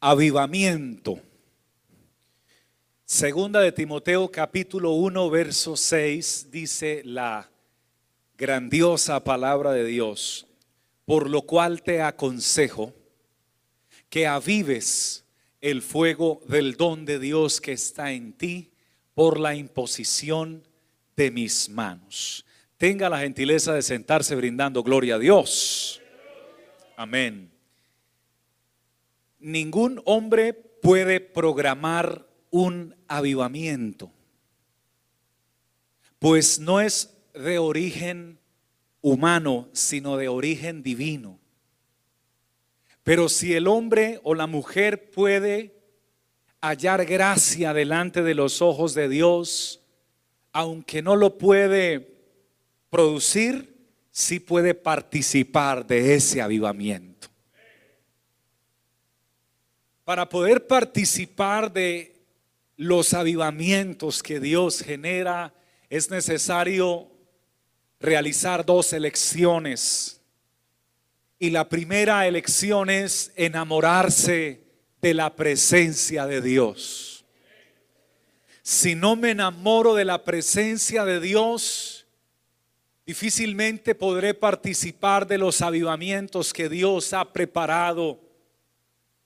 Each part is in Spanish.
avivamiento. Segunda de Timoteo capítulo 1 verso 6 dice la grandiosa palabra de Dios, por lo cual te aconsejo que avives el fuego del don de Dios que está en ti por la imposición de mis manos. Tenga la gentileza de sentarse brindando gloria a Dios. Amén. Ningún hombre puede programar un avivamiento, pues no es de origen humano, sino de origen divino. Pero si el hombre o la mujer puede hallar gracia delante de los ojos de Dios, aunque no lo puede producir, sí puede participar de ese avivamiento. Para poder participar de los avivamientos que Dios genera, es necesario realizar dos elecciones. Y la primera elección es enamorarse de la presencia de Dios. Si no me enamoro de la presencia de Dios, difícilmente podré participar de los avivamientos que Dios ha preparado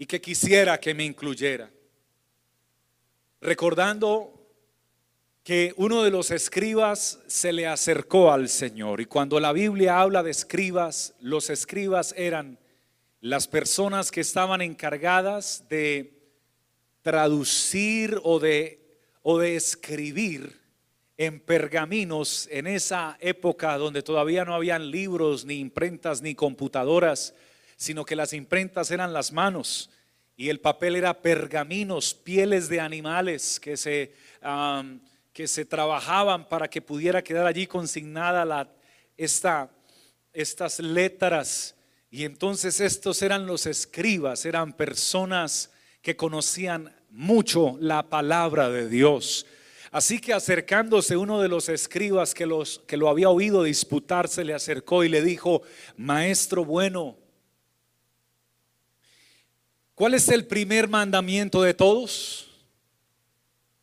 y que quisiera que me incluyera. Recordando que uno de los escribas se le acercó al Señor y cuando la Biblia habla de escribas, los escribas eran las personas que estaban encargadas de traducir o de, o de escribir en pergaminos en esa época donde todavía no habían libros, ni imprentas, ni computadoras, sino que las imprentas eran las manos y el papel era pergaminos, pieles de animales que se, que se trabajaban para que pudiera quedar allí consignada la, esta, estas letras y entonces estos eran los escribas, eran personas que conocían mucho la palabra de Dios. Así que acercándose uno de los escribas que, los, que lo había oído disputar, se le acercó y le dijo, Maestro bueno, ¿cuál es el primer mandamiento de todos?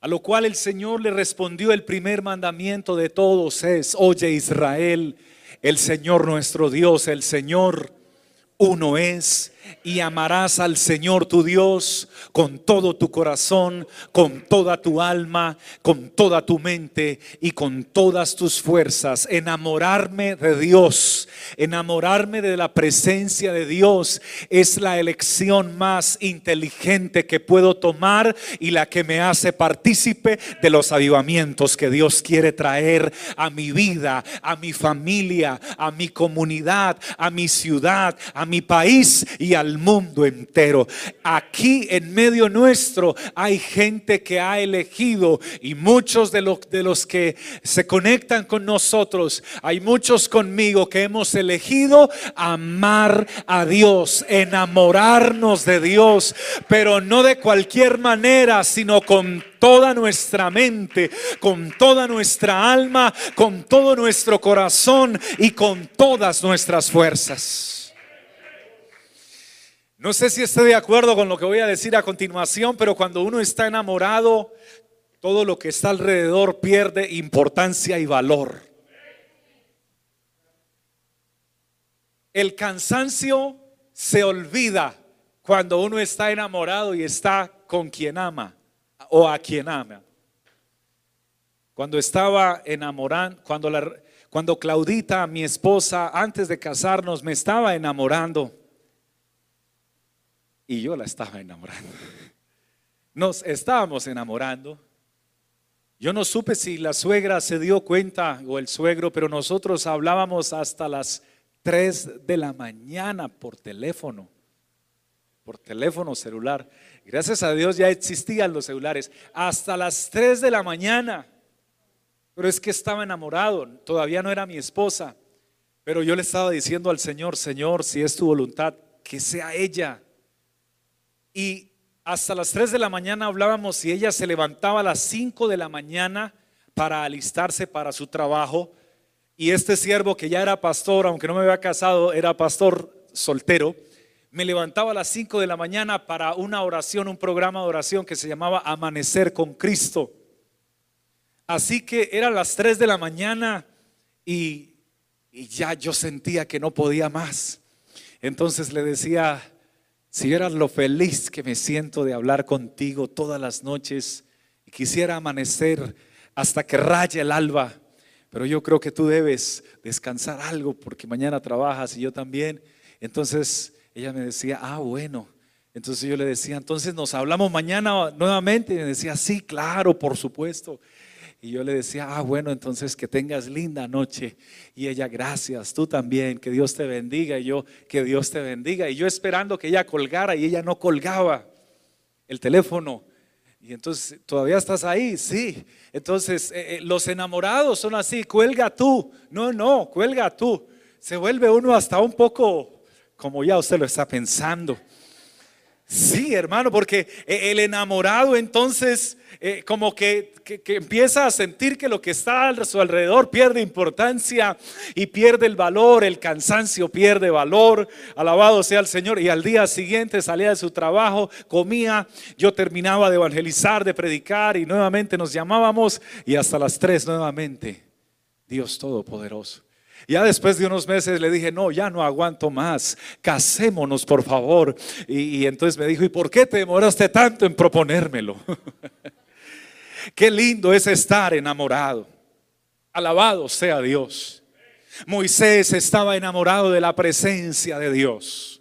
A lo cual el Señor le respondió, el primer mandamiento de todos es, oye Israel, el Señor nuestro Dios, el Señor uno es y amarás al Señor tu Dios con todo tu corazón, con toda tu alma, con toda tu mente y con todas tus fuerzas. Enamorarme de Dios, enamorarme de la presencia de Dios es la elección más inteligente que puedo tomar y la que me hace partícipe de los avivamientos que Dios quiere traer a mi vida, a mi familia, a mi comunidad, a mi ciudad, a mi país y al mundo entero. Aquí en medio nuestro hay gente que ha elegido y muchos de los, de los que se conectan con nosotros, hay muchos conmigo que hemos elegido amar a Dios, enamorarnos de Dios, pero no de cualquier manera, sino con toda nuestra mente, con toda nuestra alma, con todo nuestro corazón y con todas nuestras fuerzas. No sé si esté de acuerdo con lo que voy a decir a continuación, pero cuando uno está enamorado, todo lo que está alrededor pierde importancia y valor. El cansancio se olvida cuando uno está enamorado y está con quien ama o a quien ama. Cuando estaba enamorando, cuando, cuando Claudita, mi esposa, antes de casarnos, me estaba enamorando y yo la estaba enamorando. Nos estábamos enamorando. Yo no supe si la suegra se dio cuenta o el suegro, pero nosotros hablábamos hasta las 3 de la mañana por teléfono, por teléfono celular. Gracias a Dios ya existían los celulares. Hasta las 3 de la mañana. Pero es que estaba enamorado, todavía no era mi esposa. Pero yo le estaba diciendo al Señor, Señor, si es tu voluntad, que sea ella y hasta las 3 de la mañana hablábamos y ella se levantaba a las 5 de la mañana para alistarse para su trabajo. Y este siervo que ya era pastor, aunque no me había casado, era pastor soltero, me levantaba a las 5 de la mañana para una oración, un programa de oración que se llamaba Amanecer con Cristo. Así que era las 3 de la mañana y, y ya yo sentía que no podía más. Entonces le decía, si vieras lo feliz que me siento de hablar contigo todas las noches y quisiera amanecer hasta que raye el alba, pero yo creo que tú debes descansar algo porque mañana trabajas y yo también. Entonces ella me decía, ah, bueno. Entonces yo le decía, entonces nos hablamos mañana nuevamente. Y me decía, sí, claro, por supuesto. Y yo le decía, ah, bueno, entonces que tengas linda noche. Y ella, gracias, tú también, que Dios te bendiga. Y yo, que Dios te bendiga. Y yo esperando que ella colgara y ella no colgaba el teléfono. Y entonces, ¿todavía estás ahí? Sí. Entonces, eh, eh, los enamorados son así, cuelga tú. No, no, cuelga tú. Se vuelve uno hasta un poco como ya usted lo está pensando. Sí, hermano, porque eh, el enamorado entonces eh, como que, empieza a sentir que lo que está a su alrededor pierde importancia y pierde el valor, el cansancio pierde valor, alabado sea el Señor. Y al día siguiente salía de su trabajo, comía, yo terminaba de evangelizar, de predicar y nuevamente nos llamábamos y hasta las tres nuevamente, Dios Todopoderoso. Ya después de unos meses le dije, no, ya no aguanto más, casémonos por favor. Y, entonces me dijo, ¿y por qué te demoraste tanto en proponérmelo? Qué lindo es estar enamorado. Alabado sea Dios. Moisés estaba enamorado de la presencia de Dios.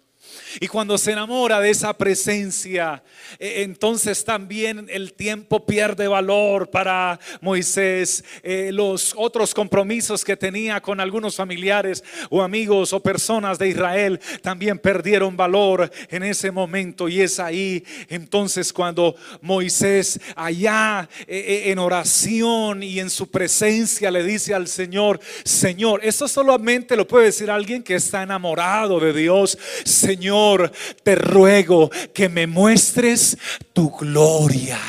Y cuando se enamora de esa presencia, e, entonces también el tiempo pierde valor para Moisés. Eh, los otros compromisos que tenía con algunos familiares o amigos o personas de Israel también perdieron valor en ese momento. Y es ahí entonces cuando Moisés allá e, e, en oración y en su presencia le dice al Señor, Señor, eso solamente lo puede decir alguien que está enamorado de Dios. Señor te ruego que me muestres tu gloria.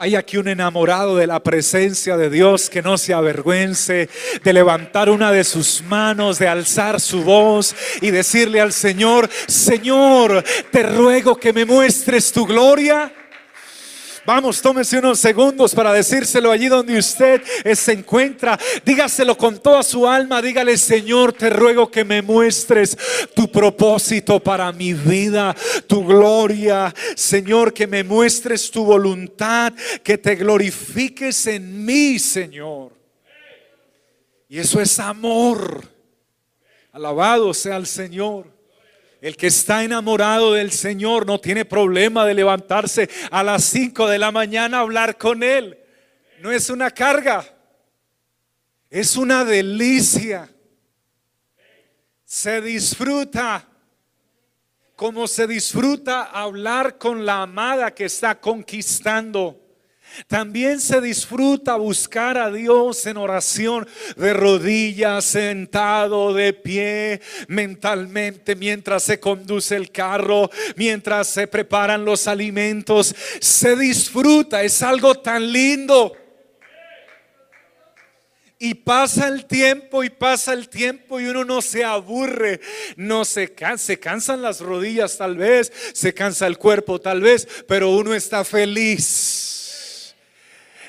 Hay aquí un enamorado de la presencia de Dios que no se avergüence de levantar una de sus manos, de alzar su voz y decirle al Señor, Señor, te ruego que me muestres tu gloria. Vamos, tómese unos segundos para decírselo allí donde usted se encuentra. Dígaselo con toda su alma. Dígale, Señor, te ruego que me muestres tu propósito para mi vida, tu gloria. Señor, que me muestres tu voluntad, que te glorifiques en mí, Señor. Y eso es amor. Alabado sea el Señor. El que está enamorado del Señor no tiene problema de levantarse a las 5 de la mañana a hablar con Él. No es una carga, es una delicia. Se disfruta como se disfruta hablar con la amada que está conquistando. También se disfruta buscar a Dios en oración, de rodillas, sentado, de pie, mentalmente, mientras se conduce el carro, mientras se preparan los alimentos. Se disfruta, es algo tan lindo. Y pasa el tiempo y pasa el tiempo y uno no se aburre, no se cansa, se cansan las rodillas tal vez, se cansa el cuerpo tal vez, pero uno está feliz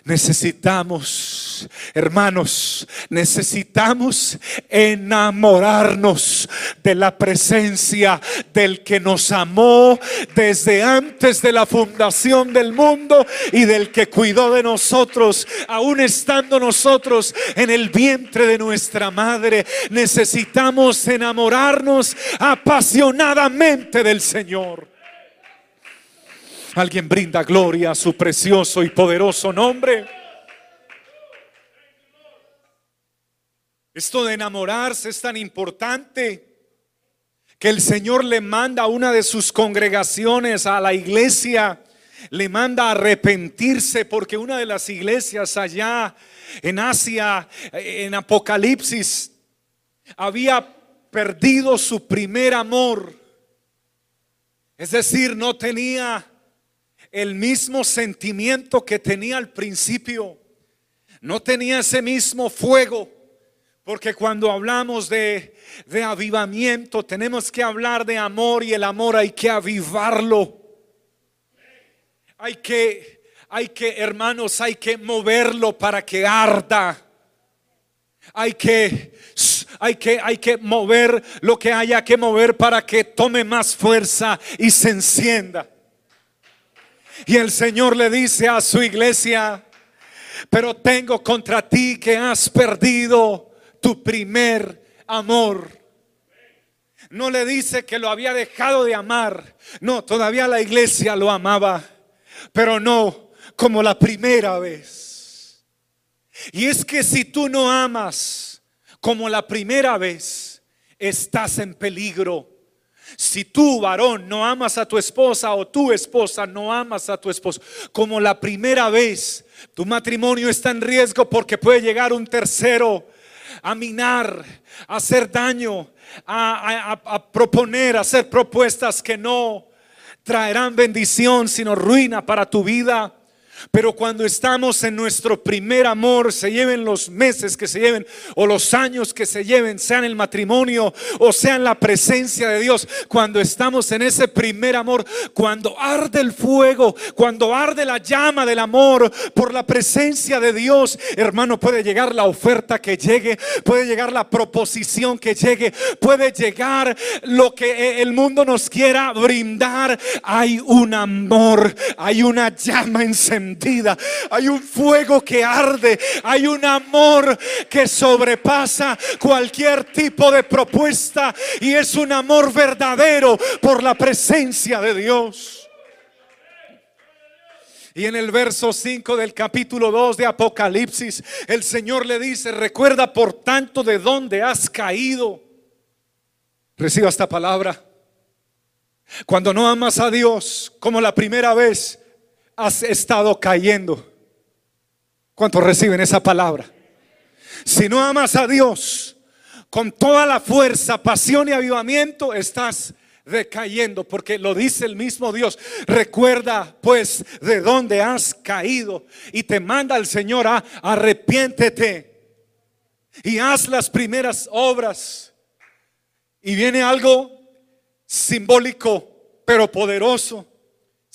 Necesitamos, hermanos, necesitamos enamorarnos de la presencia del que nos amó desde antes de la fundación del mundo y del que cuidó de nosotros, aún estando nosotros en el vientre de nuestra madre. Necesitamos enamorarnos apasionadamente del Señor. Alguien brinda gloria a su precioso y poderoso nombre. Esto de enamorarse es tan importante que el Señor le manda a una de sus congregaciones, a la iglesia, le manda a arrepentirse porque una de las iglesias allá en Asia, en Apocalipsis, había perdido su primer amor. Es decir, no tenía el mismo sentimiento que tenía al principio. No tenía ese mismo fuego Porque cuando hablamos de, de avivamiento, tenemos que hablar de amor y el amor hay que avivarlo. Hay que, hay que, hermanos, hay que moverlo para que arda. Hay que, hay que, hay que mover lo que haya que mover para que tome más fuerza y se encienda. Y el Señor le dice a su iglesia, pero tengo contra ti que has perdido tu primer amor. No le dice que lo había dejado de amar. No, todavía la iglesia lo amaba, pero no como la primera vez. Y es que si tú no amas como la primera vez, estás en peligro. Si tú, varón, no amas a tu esposa o tu esposa no amas a tu esposo como la primera vez, tu matrimonio está en riesgo porque puede llegar un tercero a minar, a hacer daño, a, proponer, a hacer propuestas que no traerán bendición, sino ruina para tu vida. Pero cuando estamos en nuestro primer amor, se lleven los meses que se lleven o los años que se lleven, sea en el matrimonio o sea en la presencia de Dios, cuando estamos en ese primer amor, cuando arde el fuego, cuando arde la llama del amor por la presencia de Dios, hermano, puede llegar la oferta que llegue, puede llegar la proposición que llegue, puede llegar lo que el mundo nos quiera brindar. Hay un amor, hay una llama encendida hay un fuego que arde, hay un amor que sobrepasa cualquier tipo de propuesta y es un amor verdadero por la presencia de Dios. Y en el verso 5 del capítulo 2 de Apocalipsis, el Señor le dice, recuerda por tanto de dónde has caído. Reciba esta palabra. Cuando no amas a Dios como la primera vez, has estado cayendo. ¿Cuántos reciben esa palabra? Si no amas a Dios con toda la fuerza, pasión y avivamiento, estás decayendo, porque lo dice el mismo Dios. Recuerda pues de dónde has caído y te manda el Señor a arrepiéntete y haz las primeras obras. Y viene algo simbólico, pero poderoso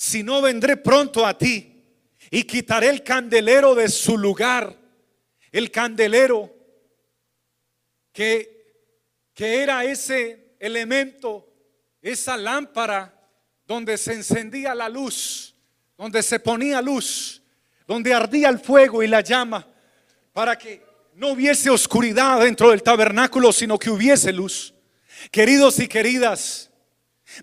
si no vendré pronto a ti y quitaré el candelero de su lugar. El candelero que, que era ese elemento, esa lámpara donde se encendía la luz, donde se ponía luz, donde ardía el fuego y la llama, para que no hubiese oscuridad dentro del tabernáculo, sino que hubiese luz. Queridos y queridas,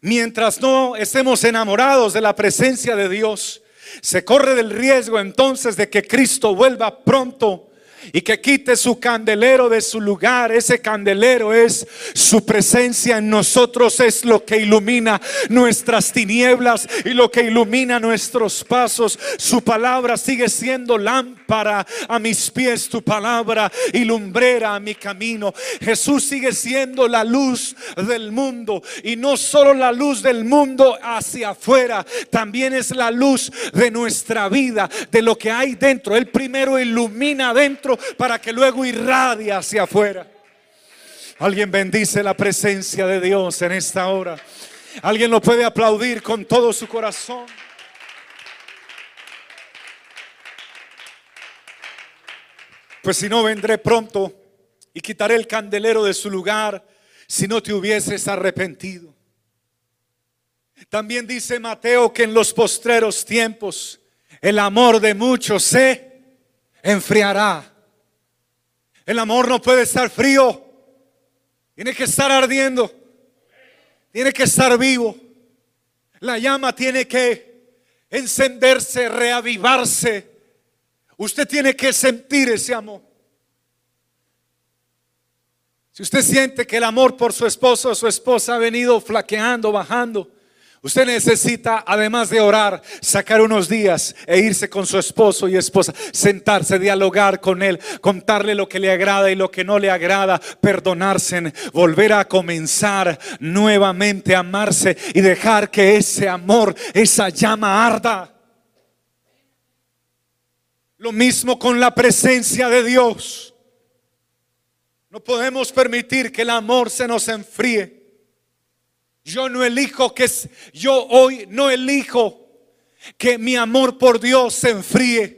Mientras no estemos enamorados de la presencia de Dios, se corre del riesgo entonces de que Cristo vuelva pronto y que quite su candelero de su lugar. Ese candelero es su presencia en nosotros, es lo que ilumina nuestras tinieblas y lo que ilumina nuestros pasos. Su palabra sigue siendo lámpara a mis pies, tu palabra y lumbrera a mi camino. Jesús sigue siendo la luz del mundo y no solo la luz del mundo hacia afuera, también es la luz de nuestra vida, de lo que hay dentro. Él primero ilumina dentro para que luego irradie hacia afuera. Alguien bendice la presencia de Dios en esta hora. Alguien lo puede aplaudir con todo su corazón. Pues si no, vendré pronto y quitaré el candelero de su lugar si no te hubieses arrepentido. También dice Mateo que en los postreros tiempos el amor de muchos se enfriará. El amor no puede estar frío. Tiene que estar ardiendo. Tiene que estar vivo. La llama tiene que encenderse, reavivarse. Usted tiene que sentir ese amor. Si usted siente que el amor por su esposo o su esposa ha venido flaqueando, bajando, Usted necesita, además de orar, sacar unos días e irse con su esposo y esposa, sentarse, dialogar con él, contarle lo que le agrada y lo que no le agrada, perdonarse, volver a comenzar nuevamente amarse y dejar que ese amor, esa llama arda. Lo mismo con la presencia de Dios. No podemos permitir que el amor se nos enfríe. Yo no elijo que yo hoy no elijo que mi amor por Dios se enfríe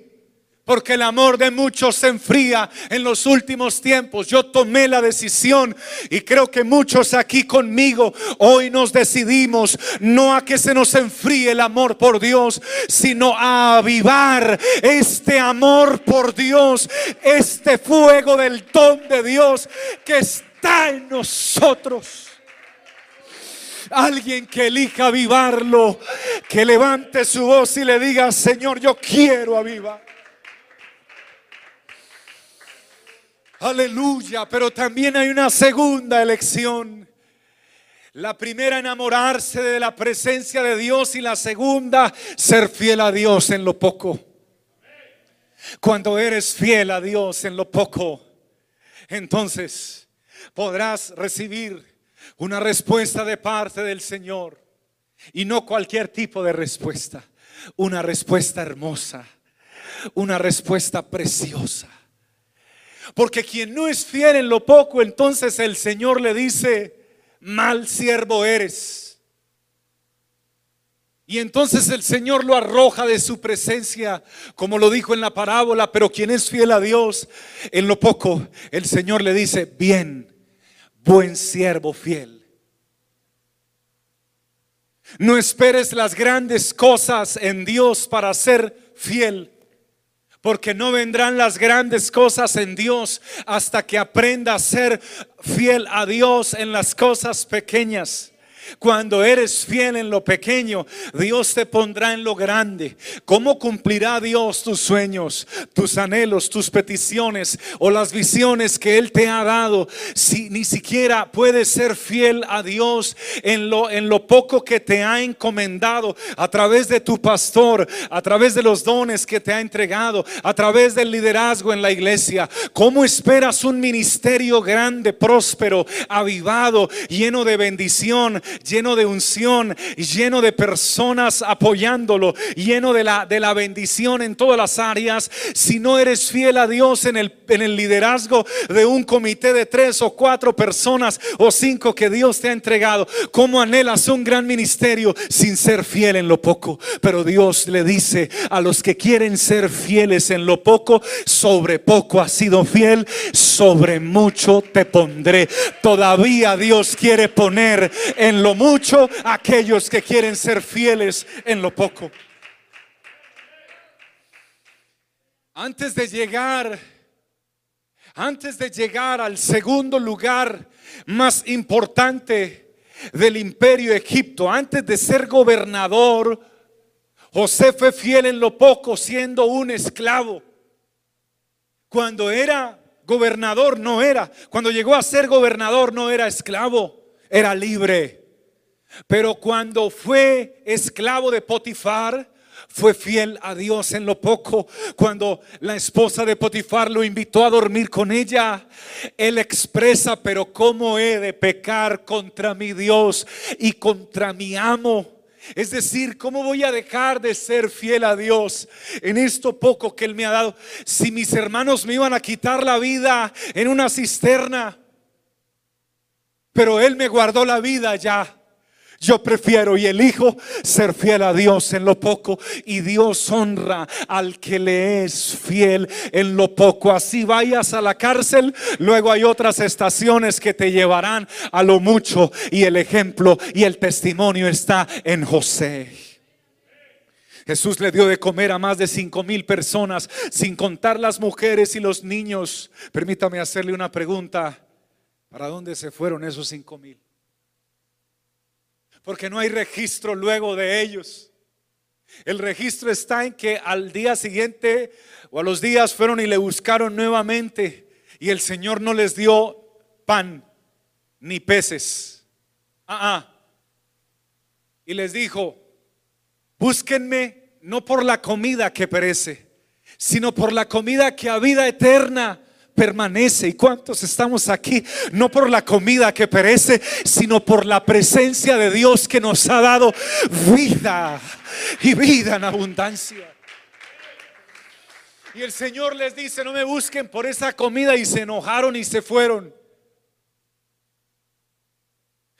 porque el amor de muchos se enfría en los últimos tiempos. Yo tomé la decisión y creo que muchos aquí conmigo hoy nos decidimos no a que se nos enfríe el amor por Dios, sino a avivar este amor por Dios, este fuego del don de Dios que está en nosotros. Alguien que elija avivarlo, que levante su voz y le diga, Señor, yo quiero avivar. Aleluya, pero también hay una segunda elección. La primera, enamorarse de la presencia de Dios y la segunda, ser fiel a Dios en lo poco. Cuando eres fiel a Dios en lo poco, entonces podrás recibir una respuesta de parte del Señor. Y no cualquier tipo de respuesta, una respuesta hermosa, una respuesta preciosa. Porque quien no es fiel en lo poco, entonces el Señor le dice, mal siervo eres. Y entonces el Señor lo arroja de su presencia, como lo dijo en la parábola, pero quien es fiel a Dios en lo poco, el Señor le dice, bien, buen siervo fiel. No esperes las grandes cosas en Dios para ser fiel. Porque no vendrán las grandes cosas en Dios hasta que aprenda a ser fiel a Dios en las cosas pequeñas. Cuando eres fiel en lo pequeño, Dios te pondrá en lo grande. ¿Cómo cumplirá Dios tus sueños, tus anhelos, tus peticiones o las visiones que Él te ha dado si ni siquiera puedes ser fiel a Dios en lo, en lo poco que te ha encomendado a través de tu pastor, a través de los dones que te ha entregado, a través del liderazgo en la iglesia? ¿Cómo esperas un ministerio grande, próspero, avivado, lleno de bendición, lleno de unción, lleno de personas apoyándolo, lleno de la, de la bendición en todas las áreas, si no eres fiel a Dios en el, en el liderazgo de un comité de tres o cuatro personas o cinco que Dios te ha entregado, ¿cómo anhelas un gran ministerio sin ser fiel en lo poco? Pero Dios le dice a los que quieren ser fieles en lo poco, sobre poco has sido fiel, sobre mucho te pondré. Todavía Dios quiere poner lo mucho aquellos que quieren ser fieles en lo poco. Antes de llegar, antes de llegar al segundo lugar más importante del imperio Egipto, antes de ser gobernador, José fue fiel en lo poco siendo un esclavo. Cuando era gobernador no era, cuando llegó a ser gobernador no era esclavo, era libre. Pero cuando fue esclavo de Potifar, fue fiel a Dios en lo poco. Cuando la esposa de Potifar lo invitó a dormir con ella, él expresa, pero ¿cómo he de pecar contra mi Dios y contra mi amo? Es decir, ¿cómo voy a dejar de ser fiel a Dios en esto poco que Él me ha dado? Si mis hermanos me iban a quitar la vida en una cisterna, pero Él me guardó la vida ya. Yo prefiero y elijo ser fiel a Dios en lo poco y Dios honra al que le es fiel en lo poco. Así vayas a la cárcel, luego hay otras estaciones que te llevarán a lo mucho y el ejemplo y el testimonio está en José. Jesús le dio de comer a más de cinco mil personas, sin contar las mujeres y los niños. Permítame hacerle una pregunta. ¿Para dónde se fueron esos cinco mil? Porque no hay registro luego de ellos. El registro está en que al día siguiente o a los días fueron y le buscaron nuevamente y el Señor no les dio pan ni peces. Ah, ah. Y les dijo, búsquenme no por la comida que perece, sino por la comida que a vida eterna permanece. ¿Y cuántos estamos aquí? No por la comida que perece, sino por la presencia de Dios que nos ha dado vida y vida en abundancia. Y el Señor les dice, no me busquen por esa comida y se enojaron y se fueron.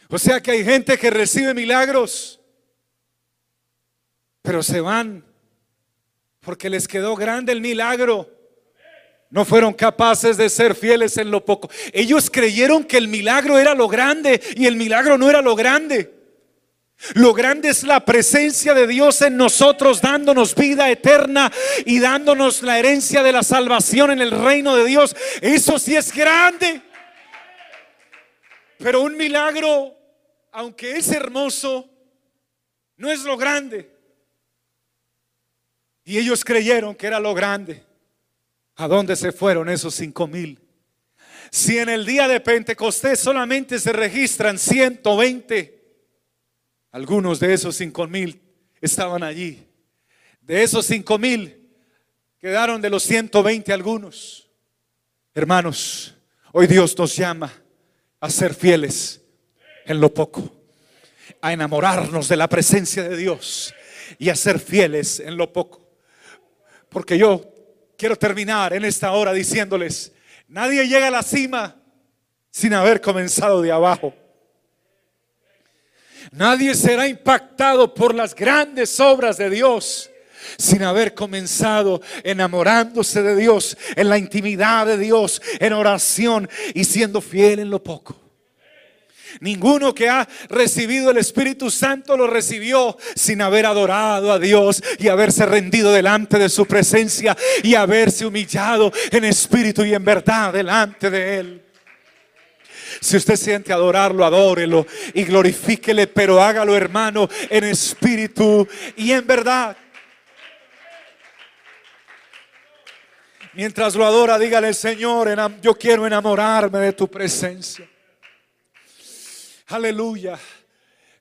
O sea que hay gente que recibe milagros, pero se van porque les quedó grande el milagro. No fueron capaces de ser fieles en lo poco. Ellos creyeron que el milagro era lo grande y el milagro no era lo grande. Lo grande es la presencia de Dios en nosotros, dándonos vida eterna y dándonos la herencia de la salvación en el reino de Dios. Eso sí es grande. Pero un milagro aunque es hermoso, no es lo grande. Y ellos creyeron que era lo grande. ¿A dónde se fueron esos cinco mil? Si en el día de Pentecostés solamente se registran 120, algunos de esos cinco mil estaban allí. De esos cinco mil quedaron de los 120 algunos. Hermanos, hoy Dios nos llama a ser fieles en lo poco, a enamorarnos de la presencia de Dios y a ser fieles en lo poco. Porque yo quiero terminar en esta hora diciéndoles, nadie llega a la cima sin haber comenzado de abajo. Nadie será impactado por las grandes obras de Dios sin haber comenzado enamorándose de Dios, en la intimidad de Dios, en oración y siendo fiel en lo poco. Ninguno que ha recibido el Espíritu Santo lo recibió sin haber adorado a Dios y haberse rendido delante de su presencia y haberse humillado en espíritu y en verdad delante de Él. Si usted siente adorarlo, adórelo y glorifíquele, pero hágalo, hermano, en espíritu y en verdad. Mientras lo adora, dígale, Señor, yo quiero enamorarme de tu presencia. Aleluya.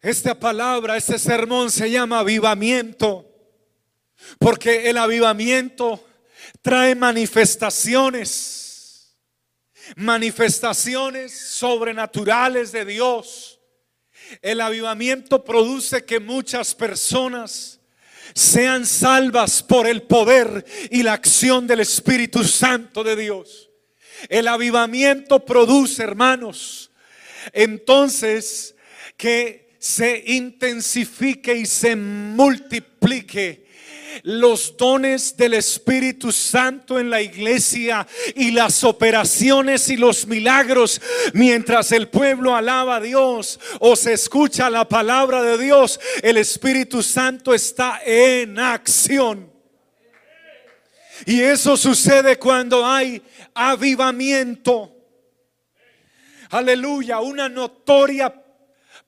Esta palabra, este sermón se llama avivamiento. Porque el avivamiento trae manifestaciones. Manifestaciones sobrenaturales de Dios. El avivamiento produce que muchas personas sean salvas por el poder y la acción del Espíritu Santo de Dios. El avivamiento produce, hermanos, entonces que se intensifique y se multiplique los dones del Espíritu Santo en la iglesia y las operaciones y los milagros mientras el pueblo alaba a Dios o se escucha la palabra de Dios, el Espíritu Santo está en acción. Y eso sucede cuando hay avivamiento aleluya, una notoria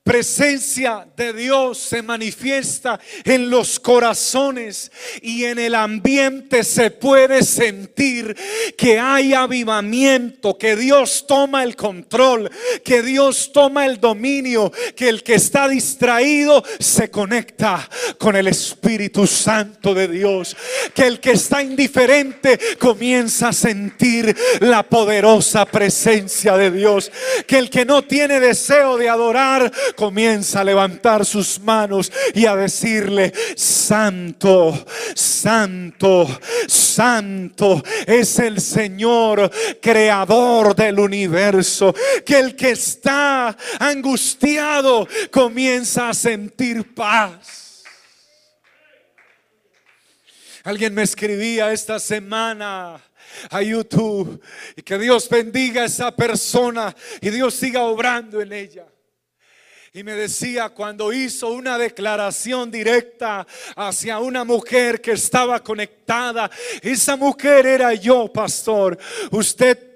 presencia de Dios se manifiesta en los corazones y en el ambiente se puede sentir que hay avivamiento, que Dios toma el control, que Dios toma el dominio, que el que está distraído se conecta con el Espíritu Santo de Dios, que el que está indiferente comienza a sentir la poderosa presencia de Dios, que el que no tiene deseo de adorar comienza a levantar sus manos y a decirle, Santo, Santo, Santo es el Señor, creador del universo, que el que está angustiado comienza a sentir paz. Alguien me escribía esta semana a YouTube y que Dios bendiga a esa persona y Dios siga obrando en ella. Y me decía cuando hizo una declaración directa hacia una mujer que estaba conectada, esa mujer era yo, pastor. Usted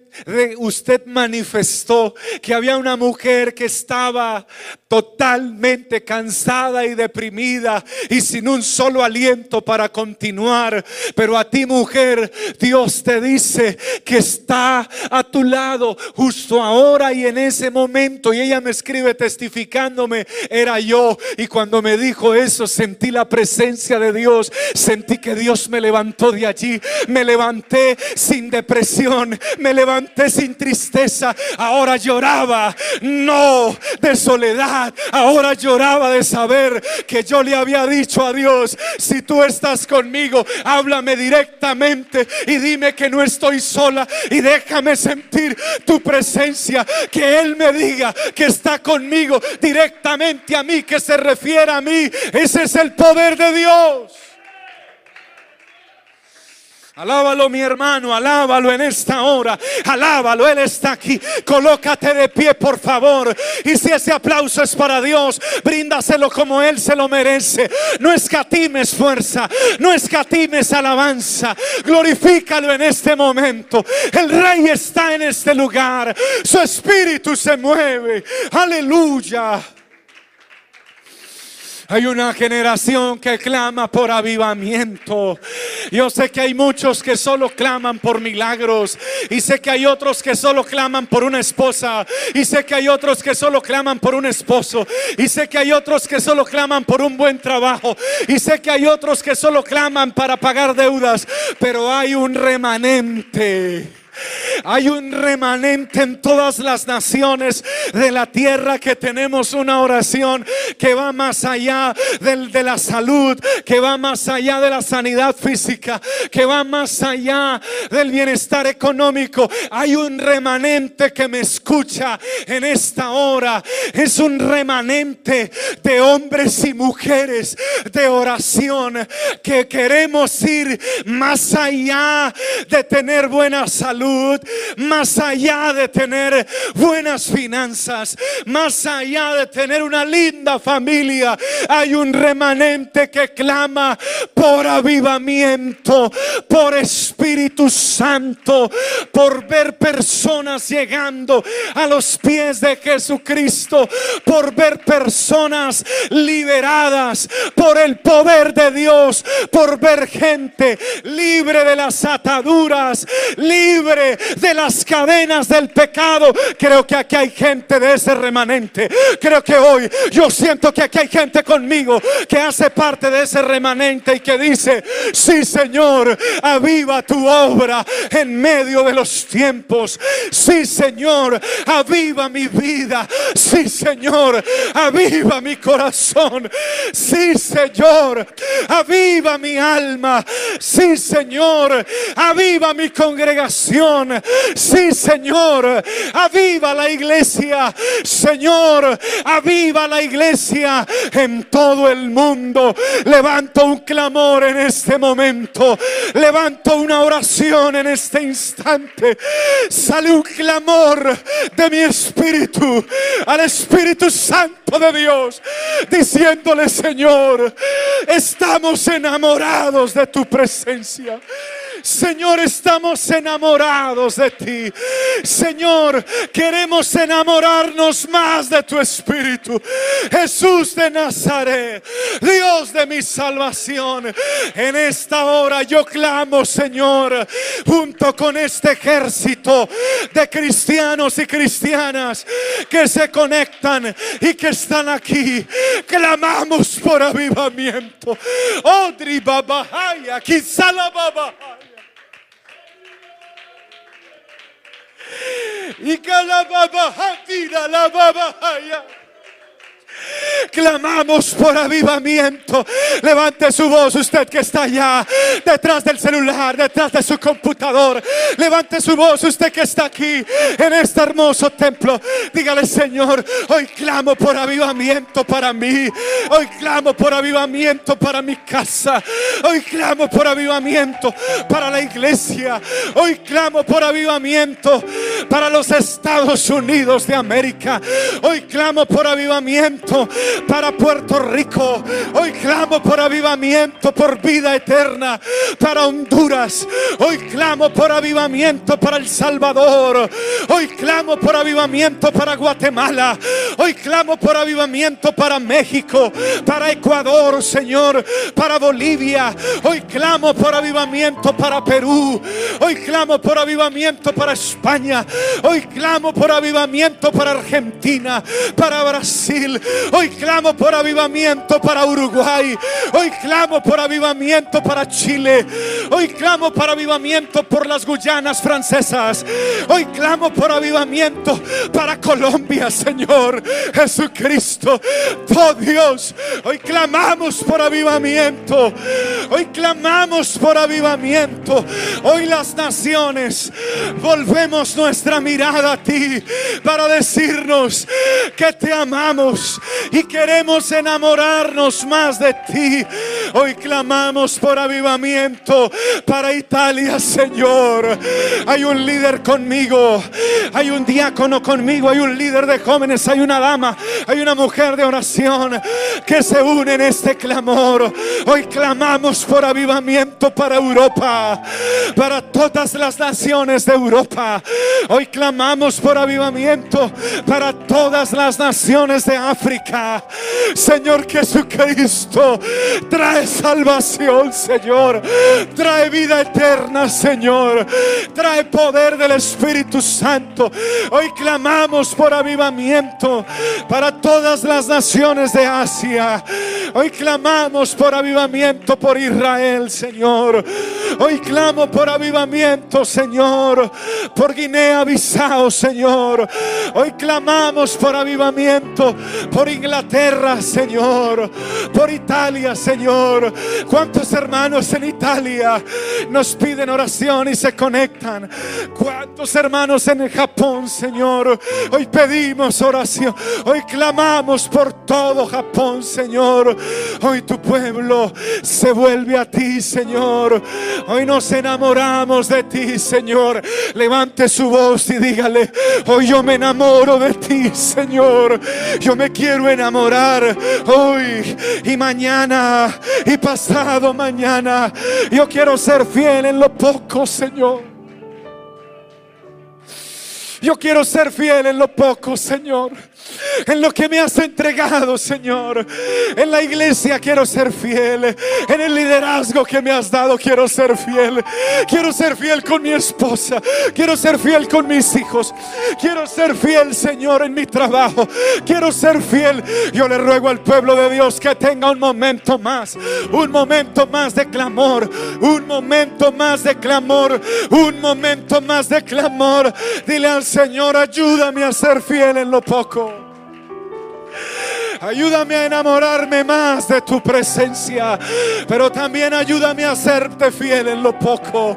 usted manifestó que había una mujer que estaba totalmente cansada y deprimida y sin un solo aliento para continuar. Pero a ti mujer, Dios te dice que está a tu lado justo ahora y en ese momento. Y ella me escribe testificándome, era yo. Y cuando me dijo eso, sentí la presencia de Dios, sentí que Dios me levantó de allí. Me levanté sin depresión, me levanté sin tristeza, ahora lloraba, no de soledad, ahora lloraba de saber que yo le había dicho a Dios, si tú estás conmigo, háblame directamente y dime que no estoy sola y déjame sentir tu presencia, que Él me diga que está conmigo directamente a mí, que se refiere a mí. Ese es el poder de Dios. Alábalo mi hermano, alábalo en esta hora, alábalo, Él está aquí. Colócate de pie, por favor. Y si ese aplauso es para Dios, bríndaselo como Él se lo merece. No escatimes fuerza, no escatimes alabanza. Glorifícalo en este momento. El Rey está en este lugar, su espíritu se mueve. Aleluya. Hay una generación que clama por avivamiento. Yo sé que hay muchos que solo claman por milagros. Y sé que hay otros que solo claman por una esposa. Y sé que hay otros que solo claman por un esposo. Y sé que hay otros que solo claman por un buen trabajo. Y sé que hay otros que solo claman para pagar deudas. Pero hay un remanente hay un remanente en todas las naciones de la tierra que tenemos una oración que va más allá del, de la salud, que va más allá de la sanidad física, que va más allá del bienestar económico. Hay un remanente que me escucha en esta hora. Es un remanente de hombres y mujeres de oración que queremos ir más allá de tener buena salud más allá de tener buenas finanzas, más allá de tener una linda familia, hay un remanente que clama por avivamiento, por Espíritu Santo, por ver personas llegando a los pies de Jesucristo, por ver personas liberadas por el poder de Dios, por ver gente libre de las ataduras, libre de las cadenas del pecado. Creo que aquí hay gente de ese remanente. Creo que hoy yo siento que aquí hay gente conmigo que hace parte de ese remanente y que dice, sí Señor, aviva tu obra en medio de los tiempos. Sí Señor, aviva mi vida. Sí Señor, aviva mi corazón. Sí Señor, aviva mi alma. Sí Señor, aviva mi congregación. Sí, Señor, aviva la iglesia. Señor, aviva la iglesia en todo el mundo. Levanto un clamor en este momento. Levanto una oración en este instante. Sale un clamor de mi espíritu al Espíritu Santo de Dios, diciéndole, Señor, estamos enamorados de tu presencia. Señor, estamos enamorados de ti. Señor, queremos enamorarnos más de tu Espíritu. Jesús de Nazaret, Dios de mi salvación. En esta hora yo clamo, Señor, junto con este ejército de cristianos y cristianas que se conectan y que están aquí. Clamamos por avivamiento. Odri Babahaya, la Babahaya. Y cada baba la baba Clamamos por avivamiento. Levante su voz usted que está allá, detrás del celular, detrás de su computador. Levante su voz usted que está aquí en este hermoso templo. Dígale, Señor, hoy clamo por avivamiento para mí. Hoy clamo por avivamiento para mi casa. Hoy clamo por avivamiento para la iglesia. Hoy clamo por avivamiento para los Estados Unidos de América. Hoy clamo por avivamiento para Puerto Rico. Hoy clamo por avivamiento, por vida eterna para Honduras. Hoy clamo por avivamiento para El Salvador. Hoy clamo por avivamiento para Guatemala. Hoy clamo por avivamiento para México, para Ecuador, Señor, para Bolivia. Hoy clamo por avivamiento para Perú. Hoy clamo por avivamiento para España. Hoy clamo por avivamiento para Argentina, para Brasil. Hoy clamo por avivamiento para Uruguay. Hoy clamo por avivamiento para Chile. Hoy clamo por avivamiento por las Guyanas francesas. Hoy clamo por avivamiento para Colombia, Señor Jesucristo. Oh Dios, hoy clamamos por avivamiento. Hoy clamamos por avivamiento. Hoy las naciones volvemos nuestra mirada a ti para decirnos que te amamos y queremos enamorarnos más de ti. Hoy clamamos por avivamiento para Italia, Señor. Hay un líder conmigo, hay un diácono conmigo, hay un líder de jóvenes, hay una dama, hay una mujer de oración que se une en este clamor. Hoy clamamos por avivamiento para Europa, para todas las naciones de Europa. Hoy clamamos por avivamiento para todas las naciones de África. Señor Jesucristo, trae salvación, Señor. Trae vida eterna, Señor. Trae poder del Espíritu Santo. Hoy clamamos por avivamiento para todas las naciones de Asia. Hoy clamamos por avivamiento por Israel, Señor. Hoy clamo por avivamiento, Señor, por Guinea-Bissau, Señor. Hoy clamamos por avivamiento por Inglaterra, Señor, por Italia, Señor. ¿Cuántos hermanos en Italia nos piden oración y se conectan? ¿Cuántos hermanos en Japón, Señor? Hoy pedimos oración. Hoy clamamos por todo Japón, Señor. Hoy tu pueblo se vuelve a ti, Señor. Hoy nos enamoramos de ti, Señor. Levante su voz y dígale, hoy yo me enamoro de ti, Señor. Yo me quiero enamorar hoy y mañana y pasado mañana. Yo quiero ser fiel en lo poco, Señor. Yo quiero ser fiel en lo poco, Señor. En lo que me has entregado, Señor. En la iglesia quiero ser fiel. En el liderazgo que me has dado quiero ser fiel. Quiero ser fiel con mi esposa. Quiero ser fiel con mis hijos. Quiero ser fiel, Señor, en mi trabajo. Quiero ser fiel. Yo le ruego al pueblo de Dios que tenga un momento más. Un momento más de clamor. Un momento más de clamor. Un momento más de clamor. Dile al Señor, ayúdame a ser fiel en lo poco. Ayúdame a enamorarme más de tu presencia, pero también ayúdame a serte fiel en lo poco.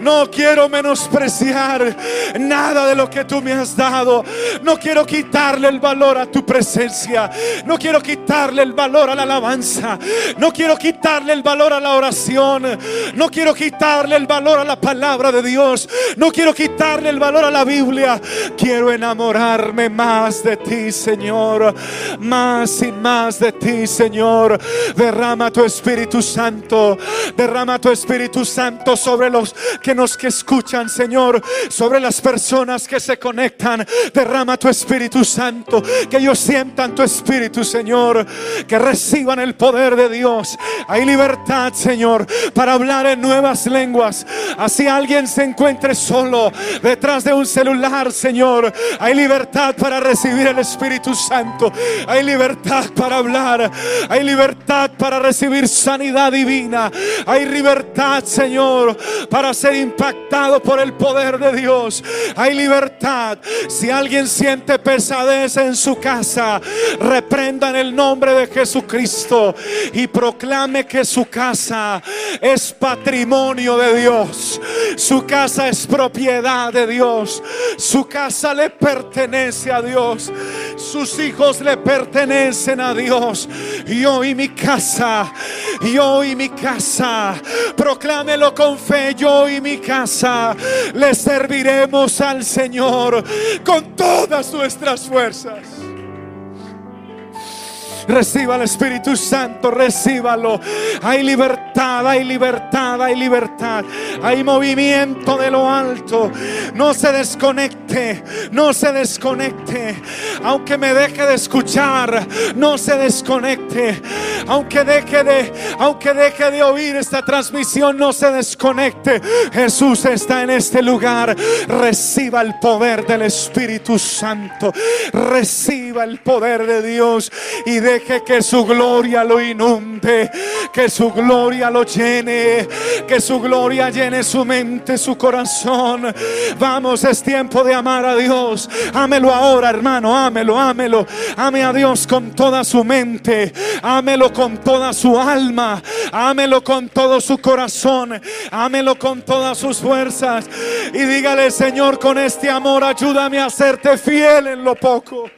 No quiero menospreciar nada de lo que tú me has dado. No quiero quitarle el valor a tu presencia. No quiero quitarle el valor a la alabanza. No quiero quitarle el valor a la oración. No quiero quitarle el valor a la palabra de Dios. No quiero quitarle el valor a la Biblia. Quiero enamorarme más de ti, Señor. Más más y más de ti, Señor. Derrama tu Espíritu Santo. Derrama tu Espíritu Santo sobre los que nos que escuchan, Señor. Sobre las personas que se conectan. Derrama tu Espíritu Santo. Que ellos sientan tu Espíritu, Señor. Que reciban el poder de Dios. Hay libertad, Señor, para hablar en nuevas lenguas. Así alguien se encuentre solo detrás de un celular, Señor. Hay libertad para recibir el Espíritu Santo. Hay libertad libertad para hablar. Hay libertad para recibir sanidad divina. Hay libertad, Señor, para ser impactado por el poder de Dios. Hay libertad. Si alguien siente pesadez en su casa, reprenda en el nombre de Jesucristo y proclame que su casa es patrimonio de Dios. Su casa es propiedad de Dios. Su casa le pertenece a Dios. Sus hijos le pertenecen pertenecen a Dios. Yo y mi casa, yo y mi casa, proclámelo con fe, yo y mi casa, le serviremos al Señor con todas nuestras fuerzas. Reciba el Espíritu Santo, recíbalo. Hay libertad, hay libertad, hay libertad. Hay movimiento de lo alto. No se desconecte no se desconecte. Aunque me deje de escuchar, no se desconecte. Aunque deje de, aunque deje de oír esta transmisión, no se desconecte. Jesús está en este lugar. Reciba el poder del Espíritu Santo. Reciba el poder de Dios y deje que su gloria lo inunde, que su gloria lo llene, que su gloria llene su mente, su corazón. Vamos, es tiempo de amar a Dios. Ámelo ahora, hermano, ámelo, ámelo. Ame a Dios con toda su mente, ámelo con toda su alma, ámelo con todo su corazón, ámelo con todas sus fuerzas y dígale, Señor, con este amor ayúdame a serte fiel en lo poco.